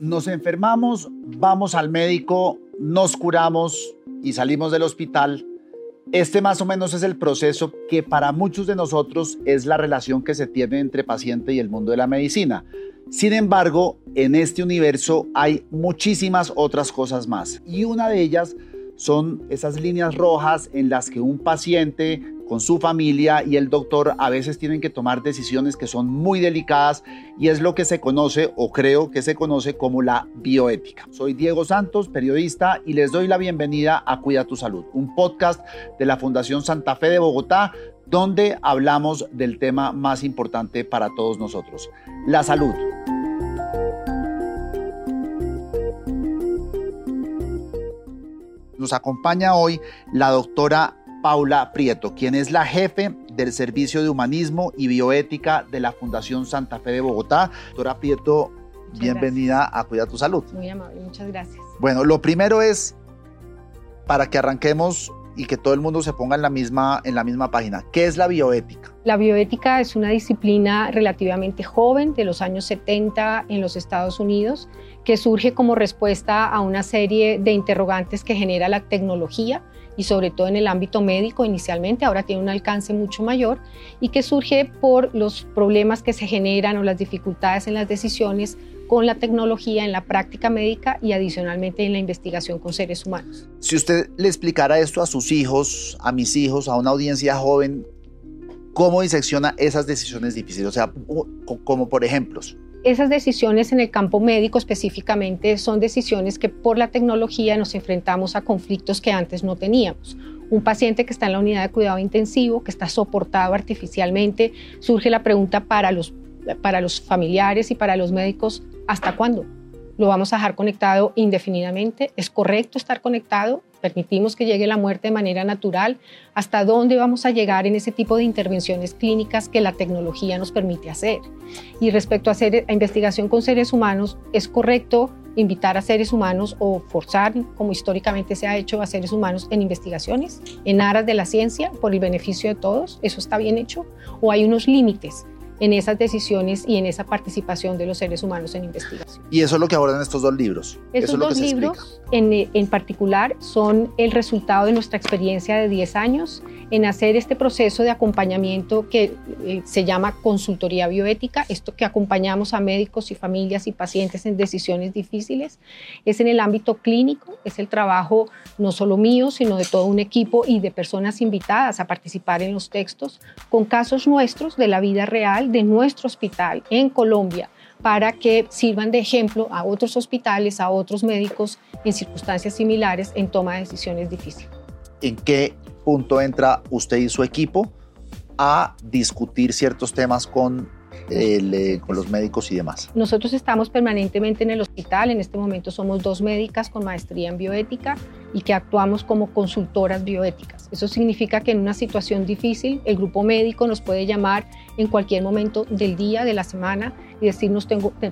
Nos enfermamos, vamos al médico, nos curamos y salimos del hospital. Este más o menos es el proceso que para muchos de nosotros es la relación que se tiene entre paciente y el mundo de la medicina. Sin embargo, en este universo hay muchísimas otras cosas más y una de ellas son esas líneas rojas en las que un paciente con su familia y el doctor a veces tienen que tomar decisiones que son muy delicadas y es lo que se conoce o creo que se conoce como la bioética. Soy Diego Santos, periodista y les doy la bienvenida a Cuida tu Salud, un podcast de la Fundación Santa Fe de Bogotá donde hablamos del tema más importante para todos nosotros, la salud. Nos acompaña hoy la doctora Paula Prieto, quien es la jefe del Servicio de Humanismo y Bioética de la Fundación Santa Fe de Bogotá. Doctora Prieto, bienvenida a Cuida tu Salud. Muy amable, muchas gracias. Bueno, lo primero es, para que arranquemos y que todo el mundo se ponga en la misma, en la misma página, ¿qué es la bioética? La bioética es una disciplina relativamente joven, de los años 70 en los Estados Unidos, que surge como respuesta a una serie de interrogantes que genera la tecnología y sobre todo en el ámbito médico inicialmente, ahora tiene un alcance mucho mayor y que surge por los problemas que se generan o las dificultades en las decisiones con la tecnología en la práctica médica y adicionalmente en la investigación con seres humanos. Si usted le explicara esto a sus hijos, a mis hijos, a una audiencia joven, ¿cómo disecciona esas decisiones difíciles? O sea, como por ejemplos. Esas decisiones en el campo médico específicamente son decisiones que por la tecnología nos enfrentamos a conflictos que antes no teníamos. Un paciente que está en la unidad de cuidado intensivo, que está soportado artificialmente, surge la pregunta para los, para los familiares y para los médicos, ¿hasta cuándo? ¿Lo vamos a dejar conectado indefinidamente? ¿Es correcto estar conectado? permitimos que llegue la muerte de manera natural, hasta dónde vamos a llegar en ese tipo de intervenciones clínicas que la tecnología nos permite hacer. Y respecto a, hacer, a investigación con seres humanos, ¿es correcto invitar a seres humanos o forzar, como históricamente se ha hecho, a seres humanos en investigaciones, en aras de la ciencia, por el beneficio de todos? ¿Eso está bien hecho? ¿O hay unos límites en esas decisiones y en esa participación de los seres humanos en investigación. Y eso es lo que abordan estos dos libros. Estos dos libros en, en, particular son el resultado de nuestra experiencia de 10 años en hacer este proceso de acompañamiento que eh, se llama consultoría bioética, esto que acompañamos a médicos y familias y pacientes en decisiones difíciles, es en el ámbito clínico, es el trabajo no solo mío, sino de todo un equipo y de personas invitadas a participar en los textos con casos nuestros de la vida real de nuestro hospital en Colombia para que sirvan de ejemplo a otros hospitales, a otros médicos en circunstancias similares en toma de decisiones difíciles. ¿En qué punto entra usted y su equipo a discutir ciertos temas con, eh, con los médicos y demás? Nosotros estamos permanentemente en el hospital, en este momento somos dos médicas con maestría en bioética y que actuamos como consultoras bioéticas. Eso significa que en una situación difícil el grupo médico nos puede llamar en cualquier momento del día, de la semana y decirnos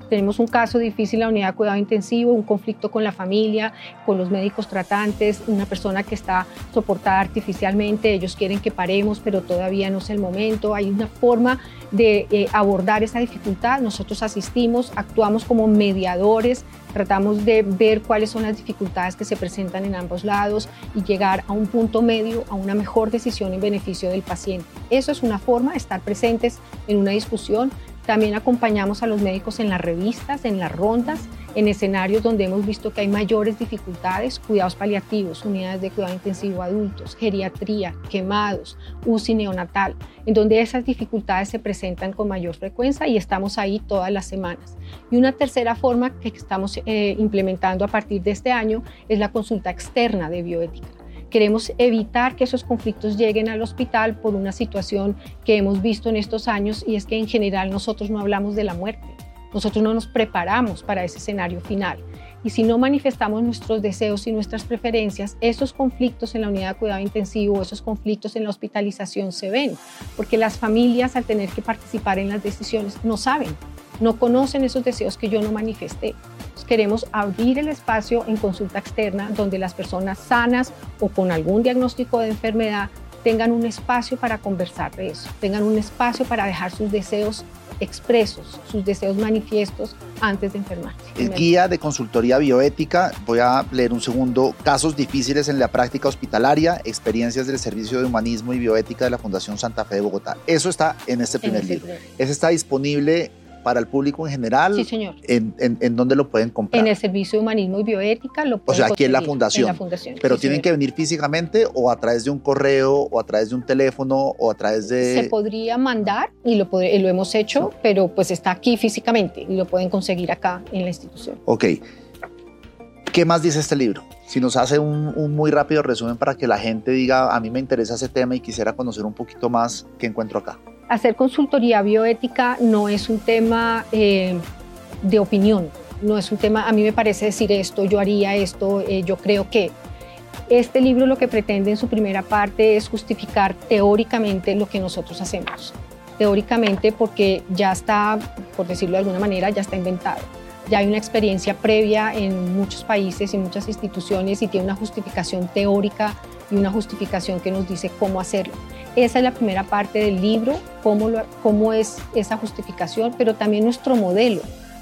tenemos un caso difícil en la unidad de cuidado intensivo, un conflicto con la familia, con los médicos tratantes, una persona que está soportada artificialmente, ellos quieren que paremos, pero todavía no es el momento. Hay una forma de eh, abordar esa dificultad. Nosotros asistimos, actuamos como mediadores, tratamos de ver cuáles son las dificultades que se presentan en ambos lados y llegar a un punto medio, a una mejor decisión en beneficio del paciente. Eso es una forma de estar presentes en una discusión también acompañamos a los médicos en las revistas, en las rondas, en escenarios donde hemos visto que hay mayores dificultades, cuidados paliativos, unidades de cuidado intensivo adultos, geriatría, quemados, UCI neonatal, en donde esas dificultades se presentan con mayor frecuencia y estamos ahí todas las semanas. Y una tercera forma que estamos eh, implementando a partir de este año es la consulta externa de bioética Queremos evitar que esos conflictos lleguen al hospital por una situación que hemos visto en estos años y es que en general nosotros no hablamos de la muerte. Nosotros no nos preparamos para ese escenario final. Y si no manifestamos nuestros deseos y nuestras preferencias, esos conflictos en la unidad de cuidado intensivo, esos conflictos en la hospitalización se ven, porque las familias al tener que participar en las decisiones no saben no conocen esos deseos que yo no manifesté. Queremos abrir el espacio en consulta externa donde las personas sanas o con algún diagnóstico de enfermedad tengan un espacio para conversar de eso, tengan un espacio para dejar sus deseos expresos, sus deseos manifiestos antes de enfermarse. El guía de consultoría bioética, voy a leer un segundo, casos difíciles en la práctica hospitalaria, experiencias del Servicio de Humanismo y Bioética de la Fundación Santa Fe de Bogotá. Eso está en este primer libro. Ese está disponible para el público en general? Sí, señor. ¿En, en, dónde lo pueden comprar? En el Servicio de Humanismo y Bioética lo pueden O sea, aquí en la fundación. En la fundación. Pero tienen que venir físicamente o a través de un correo o a través de un teléfono o a través de... Se podría mandar y lo, lo hemos hecho, pero pues está aquí físicamente y lo pueden conseguir acá en la institución. Ok. ¿Qué más dice este libro? Si nos hace un, un, muy rápido resumen para que la gente diga, a mí me interesa ese tema y quisiera conocer un poquito más, ¿qué encuentro acá? Hacer consultoría bioética no es un tema eh, de opinión, no es un tema, a mí me parece decir esto, yo haría esto, eh, yo creo que. Este libro lo que pretende en su primera parte es justificar teóricamente lo que nosotros hacemos. Teóricamente porque ya está, por decirlo de alguna manera, ya está inventado. Ya hay una experiencia previa en muchos países y muchas instituciones y tiene una justificación teórica y una justificación que nos dice cómo hacerlo. Esa es la primera parte del libro, cómo, cómo es esa justificación, pero también nuestro modelo.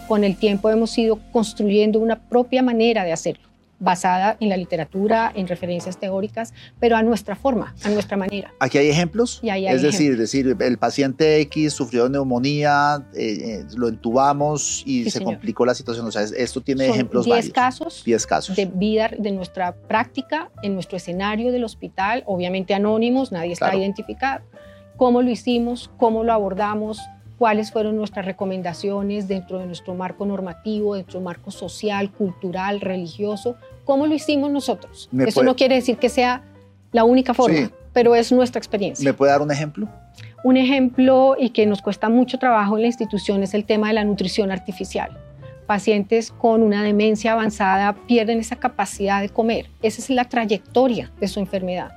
Con el tiempo hemos ido construyendo una propia manera de hacerlo basada en la literatura, en referencias teóricas, pero a nuestra forma, a nuestra manera. Aquí hay ejemplos. es decir, decir, el paciente X sufrió neumonía, eh, eh, lo entubamos y se complicó la situación. O sea, esto tiene ejemplos diez varios. Casos diez casos de vida de nuestra práctica en nuestro escenario del hospital, obviamente anónimos, nadie está identificado. Cómo lo hicimos, cómo lo abordamos, cuáles fueron nuestras recomendaciones dentro de nuestro marco normativo, dentro del marco social, cultural, religioso, cómo lo hicimos nosotros. Eso no quiere decir que sea la única forma, pero es nuestra experiencia. ¿Me puede dar un ejemplo? Un ejemplo y que nos cuesta mucho trabajo en la institución es el tema de la nutrición artificial. Pacientes con una demencia avanzada pierden esa capacidad de comer. Esa es la trayectoria de su enfermedad.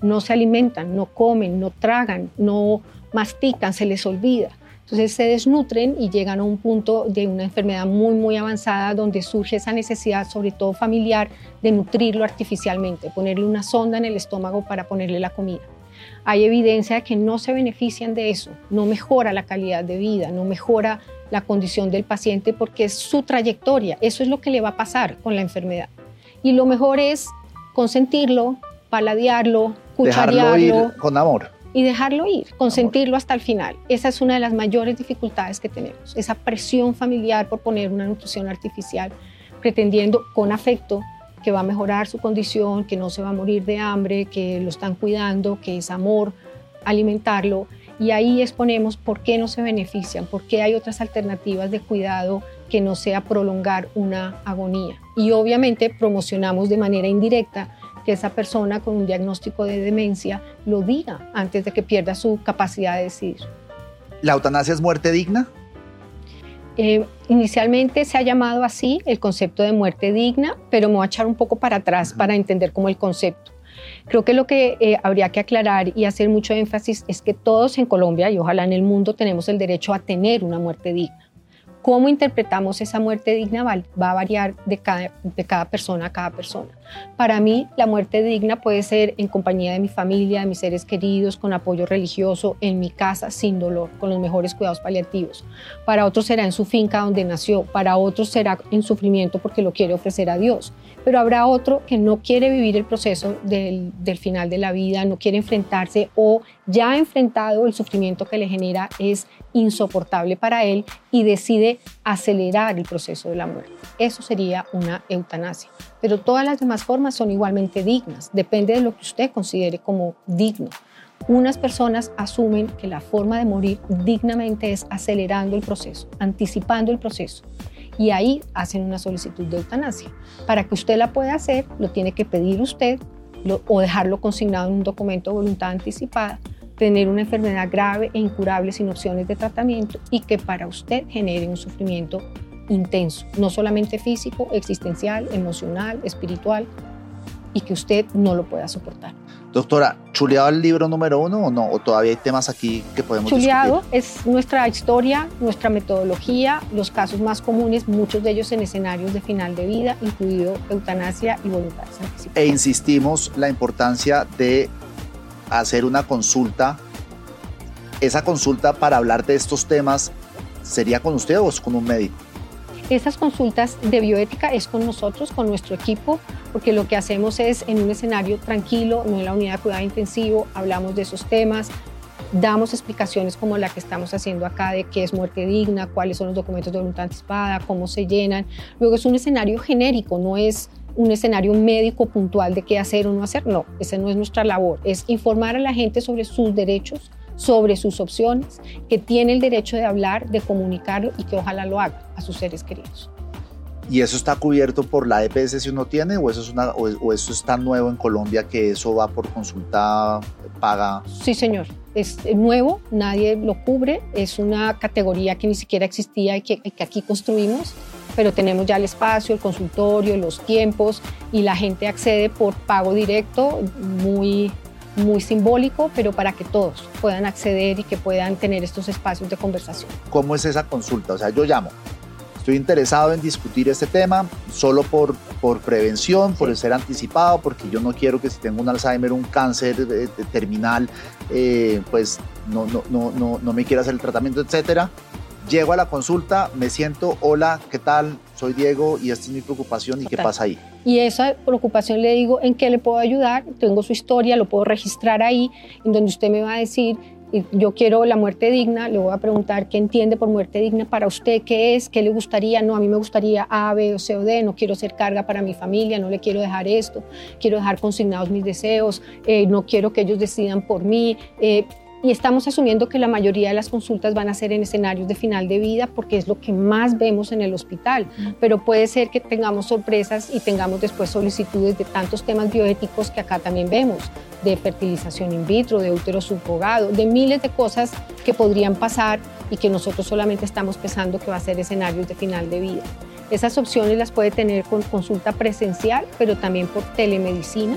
No se alimentan, no comen, no tragan, no mastican, se les olvida. Entonces se desnutren y llegan a un punto de una enfermedad muy, muy avanzada donde surge esa necesidad, sobre todo familiar, de nutrirlo artificialmente, ponerle una sonda en el estómago para ponerle la comida. Hay evidencia de que no se benefician de eso, no mejora la calidad de vida, no mejora la condición del paciente porque es su trayectoria, eso es lo que le va a pasar con la enfermedad. Y lo mejor es consentirlo, paladearlo, cucharearlo. con amor y dejarlo ir, consentirlo hasta el final. Esa es una de las mayores dificultades que tenemos, esa presión familiar por poner una nutrición artificial, pretendiendo con afecto que va a mejorar su condición, que no se va a morir de hambre, que lo están cuidando, que es amor alimentarlo. Y ahí exponemos por qué no se benefician, por qué hay otras alternativas de cuidado que no sea prolongar una agonía. Y obviamente promocionamos de manera indirecta que esa persona con un diagnóstico de demencia lo diga antes de que pierda su capacidad de decidir. ¿La eutanasia es muerte digna? Eh, inicialmente se ha llamado así el concepto de muerte digna, pero me voy a echar un poco para atrás para entender cómo el concepto. Creo que lo que eh, habría que aclarar y hacer mucho énfasis es que todos en Colombia y ojalá en el mundo tenemos el derecho a tener una muerte digna. Cómo interpretamos esa muerte digna va, a variar de cada, de cada persona a cada persona. Para mí, la muerte digna puede ser en compañía de mi familia, de mis seres queridos, con apoyo religioso, en mi casa, sin dolor, con los mejores cuidados paliativos. Para otros será en su finca donde nació, para otros será en sufrimiento porque lo quiere ofrecer a Dios. Pero habrá otro que no quiere vivir el proceso del, final de la vida, no quiere enfrentarse o ya ha enfrentado el sufrimiento que le genera es insoportable para él y decide acelerar el proceso de la muerte. Eso sería una eutanasia. Pero todas las demás formas son igualmente dignas, depende de lo que usted considere como digno. Unas personas asumen que la forma de morir dignamente es acelerando el proceso, anticipando el proceso. Y ahí hacen una solicitud de eutanasia. Para que usted la pueda hacer, lo tiene que pedir usted o dejarlo consignado en un documento de voluntad anticipada tener una enfermedad grave e incurable sin opciones de tratamiento y que para usted genere un sufrimiento intenso, no solamente físico, existencial, emocional, espiritual, y que usted no lo pueda soportar. Doctora, ¿chuleado el libro número uno o no? ¿O todavía hay temas aquí que podemos Chuleado es nuestra historia, nuestra metodología, los casos más comunes, muchos de ellos en escenarios de final de vida, incluido eutanasia y voluntades anticipadas. E insistimos la importancia de hacer una consulta, esa consulta para hablar de estos temas, ¿sería con usted o es con un médico? Esas consultas de bioética es con nosotros, con nuestro equipo, porque lo que hacemos es en un escenario tranquilo, no en la unidad de cuidado intensivo, hablamos de esos temas, damos explicaciones como la que estamos haciendo acá de qué es muerte digna, cuáles son los documentos de voluntad anticipada, cómo se llenan. Luego es un escenario genérico, no es un escenario médico puntual de qué hacer o no hacer. No, esa no es nuestra labor. Es informar a la gente sobre sus derechos, sobre sus opciones, que tiene el derecho de hablar, de comunicarlo y que ojalá lo haga a sus seres queridos. ¿Y eso está cubierto por la EPS si uno tiene o eso, es una, o, eso es tan nuevo en Colombia que eso va por consulta paga? Sí, señor. Es nuevo, nadie lo cubre, es una categoría que ni siquiera existía y que, que aquí construimos pero tenemos ya el espacio, el consultorio, los tiempos y la gente accede por pago directo, muy, muy simbólico, pero para que todos puedan acceder y que puedan tener estos espacios de conversación. ¿Cómo es esa consulta? O sea, yo llamo, estoy interesado en discutir este tema solo por, por prevención, por ser anticipado, porque yo no quiero que si tengo un Alzheimer, un cáncer eh, terminal, eh, pues no, no, no, no, me quiera hacer el tratamiento, etcétera. Llego a la consulta, me siento, hola, ¿qué tal? Soy Diego y esta es mi preocupación y qué pasa ahí. Y esa preocupación le digo, ¿en qué le puedo ayudar? Tengo su historia, lo puedo registrar ahí, en donde usted me va a decir, yo quiero la muerte digna, le voy a preguntar qué entiende por muerte digna para usted, qué es, qué le gustaría, no, a mí me gustaría A, B o C o D, no quiero ser carga para mi familia, no le quiero dejar esto, quiero dejar consignados mis deseos, eh, no quiero que ellos decidan por mí, eh, y estamos asumiendo que la mayoría de las consultas van a ser en escenarios de final de vida porque es lo que más vemos en el hospital, pero puede ser que tengamos sorpresas y tengamos después solicitudes de tantos temas bioéticos que acá también vemos, de fertilización in vitro, de útero subrogado, de miles de cosas que podrían pasar y que nosotros solamente estamos pensando que va a ser escenarios de final de vida. Esas opciones las puede tener con consulta presencial, pero también por telemedicina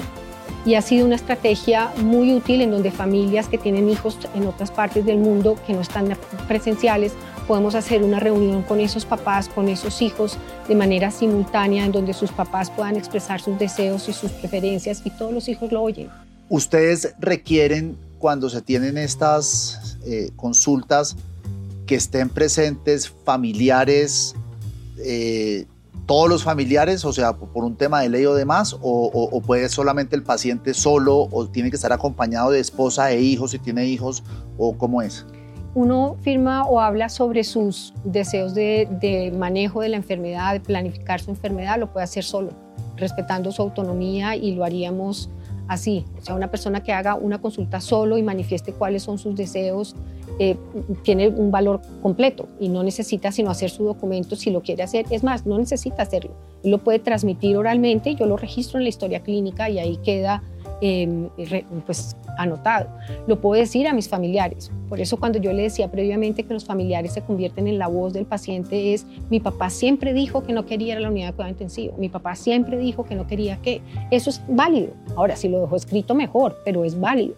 y ha sido una estrategia muy útil en donde familias que tienen hijos en otras partes del mundo que no están presenciales podemos hacer una reunión con esos papás, con esos hijos de manera simultánea en donde sus papás puedan expresar sus deseos y sus preferencias y todos los hijos lo oyen. Ustedes requieren cuando se tienen estas eh, consultas que estén presentes familiares eh, todos los familiares, o sea, por un tema de ley o demás, o, puede solamente el paciente solo, o tiene que estar acompañado de esposa e hijos si tiene hijos, o cómo es? Uno firma o habla sobre sus deseos de, de manejo de la enfermedad, de planificar su enfermedad, lo puede hacer solo, respetando su autonomía y lo haríamos así. O sea, una persona que haga una consulta solo y manifieste cuáles son sus deseos eh, tiene un valor completo y no necesita sino hacer su documento si lo quiere hacer. Es más, no necesita hacerlo. lo puede transmitir oralmente, yo lo registro en la historia clínica y ahí queda em, pues, anotado. Lo puedo decir a mis familiares. Por eso cuando yo le decía previamente que los familiares se convierten en la voz del paciente es, mi papá siempre dijo que no quería ir a la unidad de cuidado intensivo, mi papá siempre dijo que no quería que. Eso es válido. Ahora, si lo dejó escrito mejor, pero es válido.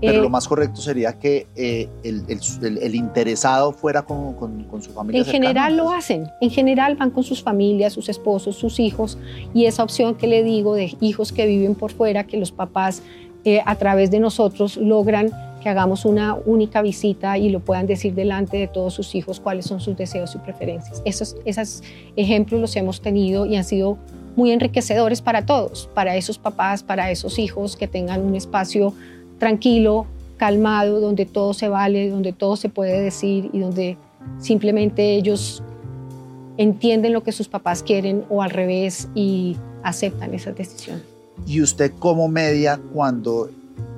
Pero lo eh, más correcto sería que eh, el, el, interesado fuera con, con, su familia. En general lo hacen, en general van con sus familias, sus esposos, sus hijos, y esa opción que le digo de hijos que viven por fuera, que los papás eh, a través de nosotros logran que hagamos una única visita y lo puedan decir delante de todos sus hijos cuáles son sus deseos y preferencias. Esos, esos ejemplos los hemos tenido y han sido muy enriquecedores para todos, para esos papás, para esos hijos que tengan un espacio tranquilo, calmado, donde todo se vale, donde todo se puede decir y donde simplemente ellos entienden lo que sus papás quieren o al revés y aceptan esas decisiones. ¿Y usted como media cuando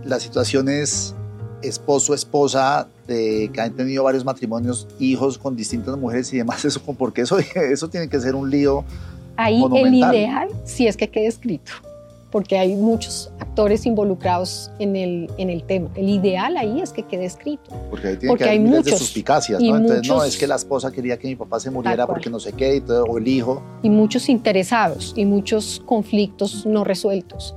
la situación es esposo, esposa, de, que han tenido varios matrimonios, hijos con distintas mujeres y demás, eso, porque eso, eso tiene que ser un lío. Ahí el ideal sí es que quede escrito porque hay muchos actores involucrados en el, en el tema. El ideal ahí es que quede escrito. Porque, ahí tiene que hay muchos, de suspicacias, ¿no? Entonces, no, es que la esposa quería que mi papá se muriera porque no sé qué, y todo, o el hijo. Y muchos interesados y muchos conflictos no resueltos.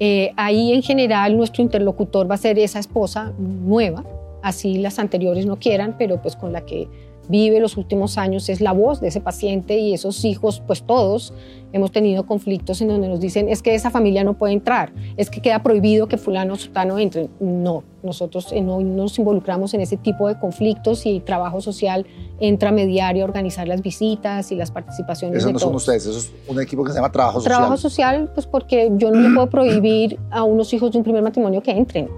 Eh, ahí en general nuestro interlocutor va a ser esa esposa nueva, así las anteriores no quieran, pero pues con la que vive los últimos años es la voz de ese paciente y esos hijos, pues todos hemos tenido conflictos en donde nos dicen es que esa familia no puede entrar, es que queda prohibido que fulano o sutano entre. No, nosotros eh, no nos involucramos en ese tipo de conflictos y trabajo social entra a mediar y a organizar las visitas y las participaciones. Eso no son ustedes, eso es un equipo que se llama trabajo social. Trabajo social, pues porque yo no le puedo prohibir a unos hijos de un primer matrimonio que entren.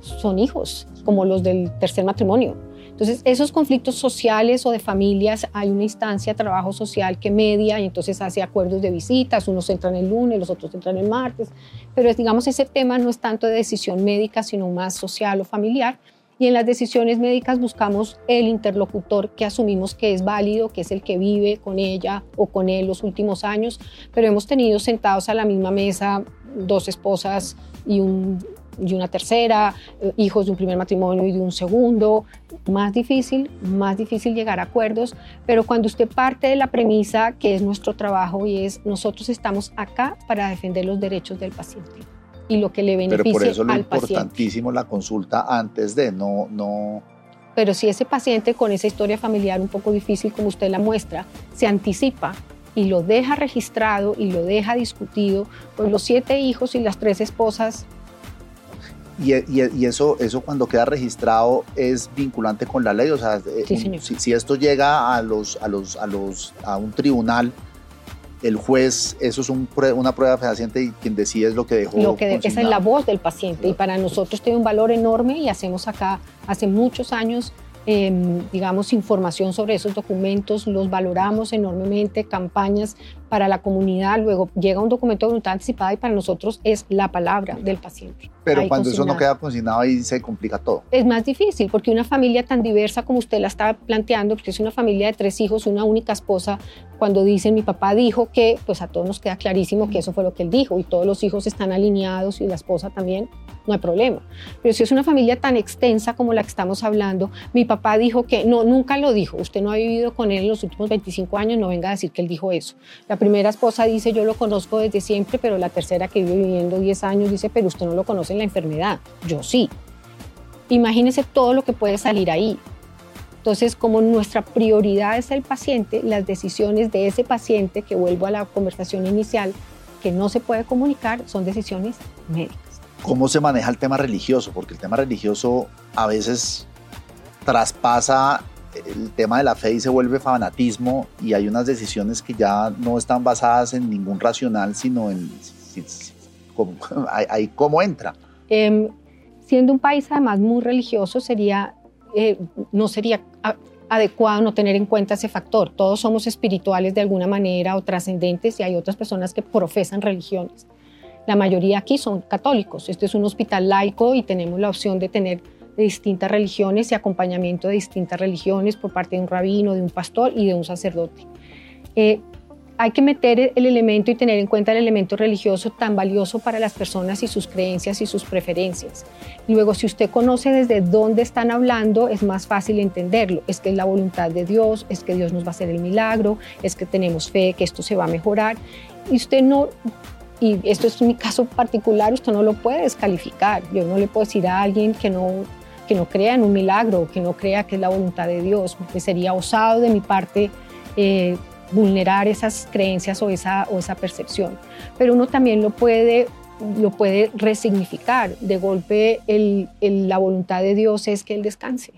Son hijos, como los del tercer matrimonio entonces, esos conflictos sociales o de familias, hay una instancia de trabajo social que media y entonces hace acuerdos de visitas, unos entran el lunes, los otros entran el martes, pero digamos, ese tema no es tanto de decisión médica, sino más social o familiar. Y en las decisiones médicas buscamos el interlocutor que asumimos que es válido, que es el que vive con ella o con él los últimos años, pero hemos tenido sentados a la misma mesa dos esposas y un y una tercera, eh, hijos de un primer matrimonio y de un segundo. Más difícil, más difícil llegar a acuerdos, pero cuando usted parte de la premisa que es nuestro trabajo y es nosotros estamos acá para defender los derechos del paciente y lo que le beneficia Pero por eso es importantísimo la consulta antes de no no pero si ese paciente con esa historia familiar un poco difícil como usted la muestra se anticipa y lo deja registrado y lo deja discutido, pues los siete hijos y las tres esposas y, eso, eso cuando queda registrado es vinculante con la ley, o sea, eh, si, esto llega a los, a los, a los, a un tribunal, el juez, eso es una prueba fehaciente y quien decide es lo que dejó. Lo que esa es la voz del paciente y para nosotros tiene un valor enorme y hacemos acá hace muchos años Em, digamos, información sobre esos documentos, los valoramos enormemente, campañas para la comunidad, luego llega un documento de voluntad anticipada y para nosotros es la palabra del paciente. Pero cuando eso no queda consignado ahí se complica todo. Es más difícil porque una familia tan diversa como usted la está planteando, porque es una familia de tres hijos, una única esposa, cuando dicen mi papá dijo que, pues a todos nos queda clarísimo que eso fue lo que él dijo y todos los hijos están alineados y la esposa también, no hay problema. Pero si es una familia tan extensa como la que estamos hablando, mi papá dijo que no, nunca lo dijo, usted no ha vivido con él en los últimos 25 años, no venga a decir que él dijo eso. La primera esposa dice, yo lo conozco desde siempre, pero la tercera que vive viviendo 10 años dice, pero usted no lo conoce en la enfermedad, yo sí. Imagínese todo lo que puede salir ahí. Entonces, como nuestra prioridad es el paciente, las decisiones de ese paciente, que vuelvo a la conversación inicial, que no se puede comunicar, son decisiones médicas cómo se maneja el tema religioso, porque el tema religioso a veces traspasa el tema de la fe y se vuelve fanatismo y hay unas decisiones que ya no están basadas en ningún racional, sino en cómo, entra. Em, siendo un país además muy religioso, sería, eh, no sería adecuado no tener en cuenta ese factor. Todos somos espirituales de alguna manera o trascendentes y hay otras personas que profesan religiones. La mayoría aquí son católicos. Este es un hospital laico y tenemos la opción de tener distintas religiones y acompañamiento de distintas religiones por parte de un rabino, de un pastor y de un sacerdote. Eh, hay que meter el elemento y tener en cuenta el elemento religioso tan valioso para las personas y sus creencias y sus preferencias. Luego, si usted conoce desde dónde están hablando, es más fácil entenderlo. Es que es la voluntad de Dios, es que Dios nos va a hacer el milagro, es que tenemos fe, que esto se va a mejorar. Y usted no y esto es mi caso particular, usted no lo puede descalificar. Yo no le puedo decir a alguien que no, que no crea en un milagro, que no crea que es la voluntad de Dios, porque sería osado de mi parte eh, vulnerar esas creencias o esa, o esa percepción. Pero uno también lo puede, lo puede resignificar. De golpe la voluntad de Dios es que Él descanse.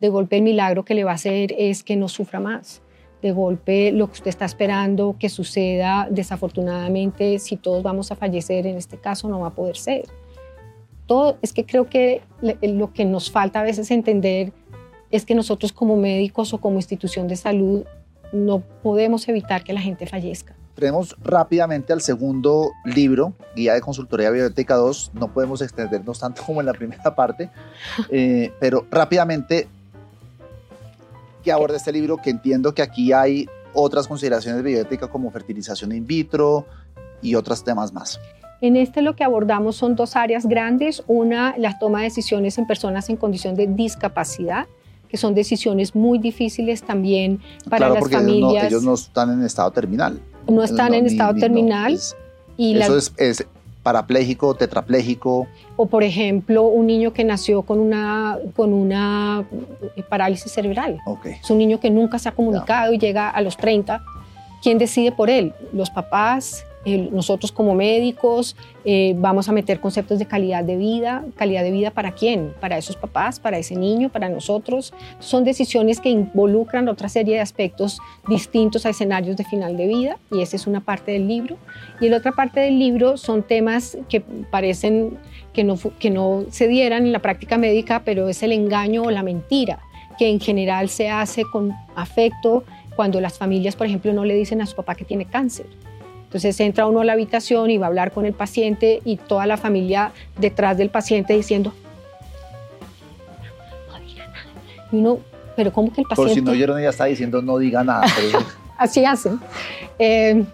De golpe el milagro que le va a hacer es que no sufra más de golpe lo que usted está esperando que suceda, desafortunadamente, si todos vamos a fallecer, en este caso no va a poder ser. Todo, es que creo que lo que nos falta a veces entender es que nosotros como médicos o como institución de salud no podemos evitar que la gente fallezca. Tenemos rápidamente al segundo libro, Guía de Consultoría Bioética 2. No podemos extendernos tanto como en la primera parte, eh, pero rápidamente que aborda este libro, que entiendo que aquí hay otras consideraciones de bioética como fertilización in vitro y otros temas más. En este lo que abordamos son dos áreas grandes. Una, la toma de decisiones en personas en condición de discapacidad, que son decisiones muy difíciles también para las familias. Ellos no, ellos no, están en estado terminal. No están en estado terminal. y eso es, parapléjico, tetrapléjico. O por ejemplo, un niño que nació con una, con una eh, parálisis cerebral. Okay. Es un niño que nunca se ha comunicado y llega a los 30. ¿Quién decide por él? Los papás, nosotros como médicos eh, vamos a meter conceptos de calidad de vida. ¿Calidad de vida para quién? Para esos papás, para ese niño, para nosotros. Son decisiones que involucran otra serie de aspectos distintos a escenarios de final de vida y esa es una parte del libro. Y la otra parte del libro son temas que parecen que no se dieran en la práctica médica, pero es el engaño o la mentira, que en general se hace con afecto cuando las familias, por ejemplo, no le dicen a su papá que tiene cáncer entonces entra uno a la habitación y va a hablar con el paciente y toda la familia detrás del paciente diciendo, no diga nada. Y uno, pero ¿cómo que el paciente? Por si no oyeron, ella está diciendo no diga nada. Así hacen. Eh,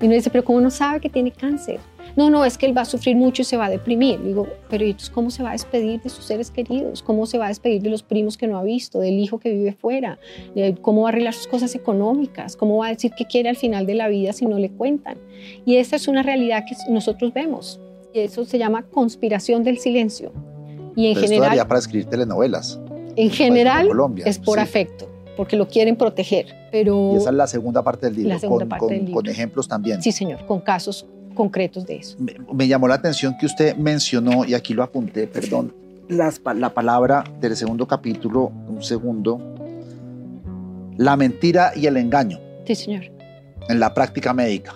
y uno dice, pero ¿cómo no sabe que tiene cáncer? No, no, es que él va a sufrir mucho y se va a deprimir. Digo, pero entonces cómo se va a despedir de sus seres queridos? ¿Cómo se va a despedir de los primos que no ha visto, del hijo que vive fuera? ¿Cómo va a arreglar sus cosas económicas? ¿Cómo va a decir qué quiere al final de la vida si no le cuentan? Y esta es una realidad que nosotros vemos. Y eso se llama conspiración del silencio. Y en pero general... para escribir telenovelas. En general es por afecto porque lo quieren proteger. Pero y esa es la segunda parte del libro, la segunda con, parte del libro. con ejemplos también. Sí, señor, con casos concretos de eso. Me, llamó la atención que usted mencionó, y aquí lo apunté, perdón, las, la palabra del segundo capítulo, un segundo, la mentira y el engaño. Sí, señor. En la práctica médica.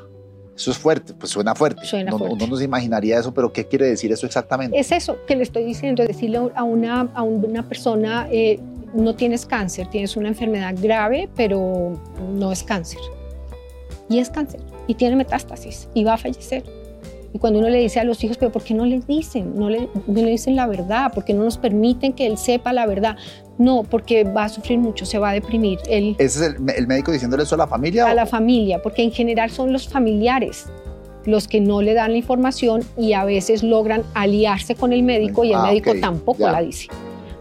Eso es fuerte, pues suena fuerte. Suena no, fuerte. Uno no se imaginaría eso, pero ¿qué quiere decir eso exactamente? Es eso que le estoy diciendo, decirle a una, a una persona, eh, no tienes cáncer, tienes una enfermedad grave, pero no es cáncer. Y es cáncer y tiene metástasis y va a fallecer. Y cuando uno le dice a los hijos, pero ¿por qué no les dicen? No le, no le dicen la verdad, porque no nos permiten que él sepa la verdad. No, porque va a sufrir mucho, se va a deprimir. Él, ¿Ese es el, médico diciéndole eso a la familia? A la familia, porque en general son los familiares los que no le dan la información y a veces logran aliarse con el médico y el ah, médico tampoco la dice.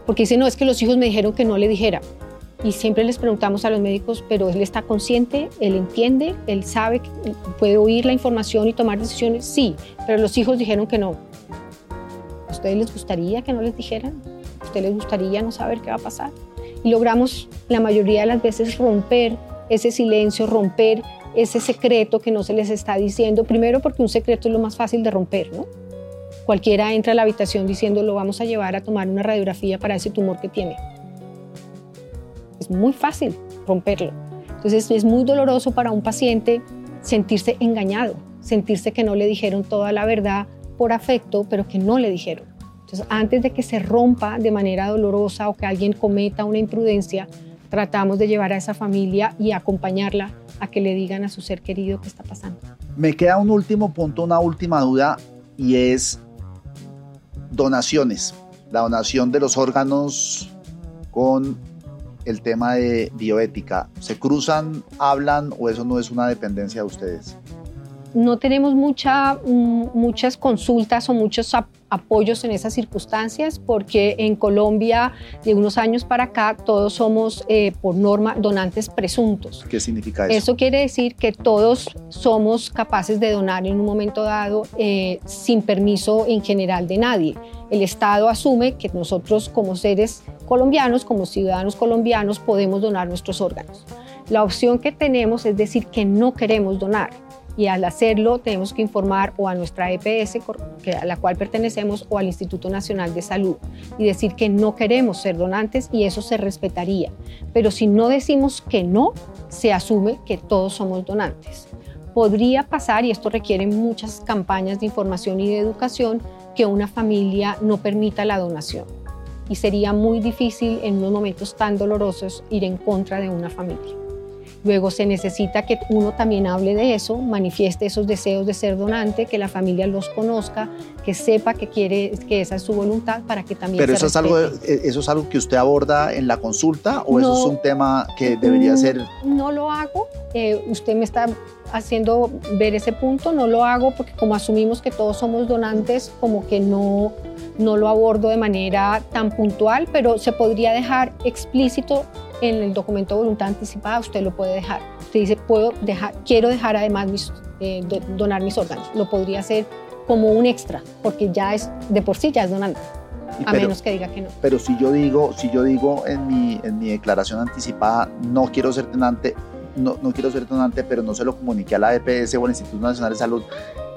Porque dice, no, es que los hijos me dijeron que no le dijera y siempre les preguntamos a los médicos, pero él está consciente, él entiende, él sabe, puede oír la información y tomar decisiones. Sí, pero los hijos dijeron que no. ¿A ustedes les gustaría que no les dijeran? ¿A ustedes les gustaría no saber qué va a pasar? Y logramos la mayoría de las veces romper ese silencio, romper ese secreto que no se les está diciendo. Primero porque un secreto es lo más fácil de romper, ¿no? Cualquiera entra a la habitación diciendo lo vamos a llevar a tomar una radiografía para ese tumor que tiene es muy fácil romperlo. Entonces es muy doloroso para un paciente sentirse engañado, sentirse que no le dijeron toda la verdad por afecto, pero que no le dijeron. Entonces antes de que se rompa de manera dolorosa o que alguien cometa una imprudencia, tratamos de llevar a esa familia y acompañarla a que le digan a su ser querido qué está pasando. Me queda un último punto, una última duda y es donaciones. La donación de los órganos con el tema de bioética? ¿Se cruzan, hablan o eso no es una dependencia de ustedes? No tenemos mucha, mm, muchas consultas o muchos apoyos en esas circunstancias porque en Colombia de unos años para acá todos somos eh, por norma donantes presuntos. ¿Qué significa eso? Eso quiere decir que todos somos capaces de donar en un momento dado eh, sin permiso en general de nadie. El Estado asume que nosotros como seres colombianos, como ciudadanos colombianos, podemos donar nuestros órganos. La opción que tenemos es decir que no queremos donar y al hacerlo tenemos que informar o a nuestra EPS a la cual pertenecemos o al Instituto Nacional de Salud y decir que no queremos ser donantes y eso se respetaría. Pero si no decimos que no, se asume que todos somos donantes. Podría pasar, y esto requiere muchas campañas de información y de educación, que una familia no permita la donación y sería muy difícil en unos momentos tan dolorosos ir en contra de una familia. Luego se necesita que uno también hable de eso, manifieste esos deseos de ser donante, que la familia los conozca, que sepa que quiere, que esa es su voluntad para que también. Pero eso es algo, eso es algo que usted aborda en la consulta o eso es un tema que debería ser. No lo hago. Eh, usted me está haciendo ver ese punto. No lo hago porque como asumimos que todos somos donantes, como que no no lo abordo de manera tan puntual, pero se podría dejar explícito en el documento de voluntad anticipada, usted lo puede dejar. Usted dice, puedo dejar, quiero dejar además mis, eh, donar mis órganos. Lo podría hacer como un extra, porque ya es de por sí ya es donante. A menos que diga que no. Pero si yo digo, si yo digo en mi, en mi declaración anticipada, no quiero ser donante, no, no quiero ser donante, pero no se lo comuniqué a la EPS o al Instituto Nacional de Salud,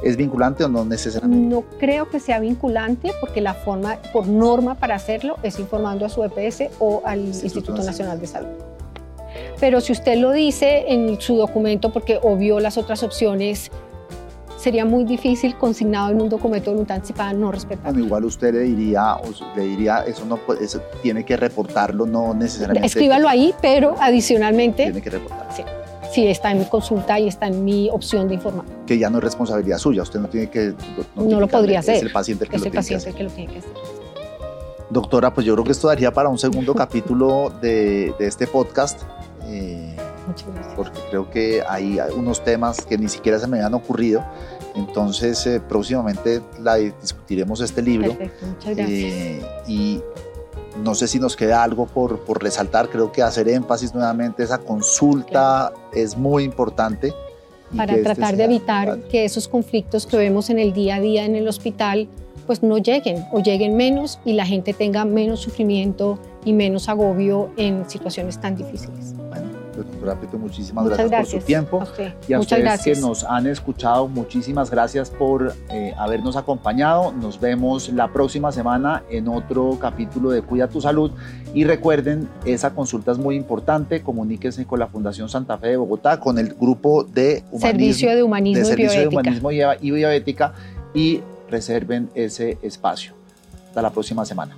¿es vinculante o no necesariamente? No creo que sea vinculante porque la forma, por norma para hacerlo, es informando a su EPS o al Instituto, Nacional de Salud. Pero si usted lo dice en su documento porque obvió las otras opciones, sería muy difícil consignado en un documento de voluntad anticipada no respetar. Bueno, igual usted le diría, le diría, eso no eso tiene que reportarlo, no necesariamente. Escríbalo ahí, pero adicionalmente. Tiene que reportarlo. Sí. Sí, está en mi consulta y está en mi opción de informar. Que ya no es responsabilidad suya, usted no tiene que. No, lo podría hacer. Es el paciente el que, es lo, el tiene paciente que que lo tiene que hacer. Doctora, pues yo creo que esto daría para un segundo capítulo de, de este podcast. Eh, porque creo que hay unos temas que ni siquiera se me habían ocurrido. Entonces, eh, próximamente la discutiremos este libro. Perfecto, muchas gracias. Eh, y no sé si nos queda algo por, por, resaltar. Creo que hacer énfasis nuevamente, esa consulta es muy importante. Para este tratar de evitar que esos conflictos que vemos en el día a día en el hospital pues no lleguen o lleguen menos y la gente tenga menos sufrimiento y menos agobio en situaciones tan difíciles. Bueno, pues, doctora Pito, muchísimas gracias, por su tiempo. Y a Muchas ustedes gracias. que nos han escuchado, muchísimas gracias por eh, habernos acompañado. Nos vemos la próxima semana en otro capítulo de Cuida tu Salud. Y recuerden, esa consulta es muy importante. Comuníquense con la Fundación Santa Fe de Bogotá, con el grupo de humanismo, Servicio de Humanismo de y de Bioética. Humanismo y Bioética y reserven ese espacio. Hasta la próxima semana.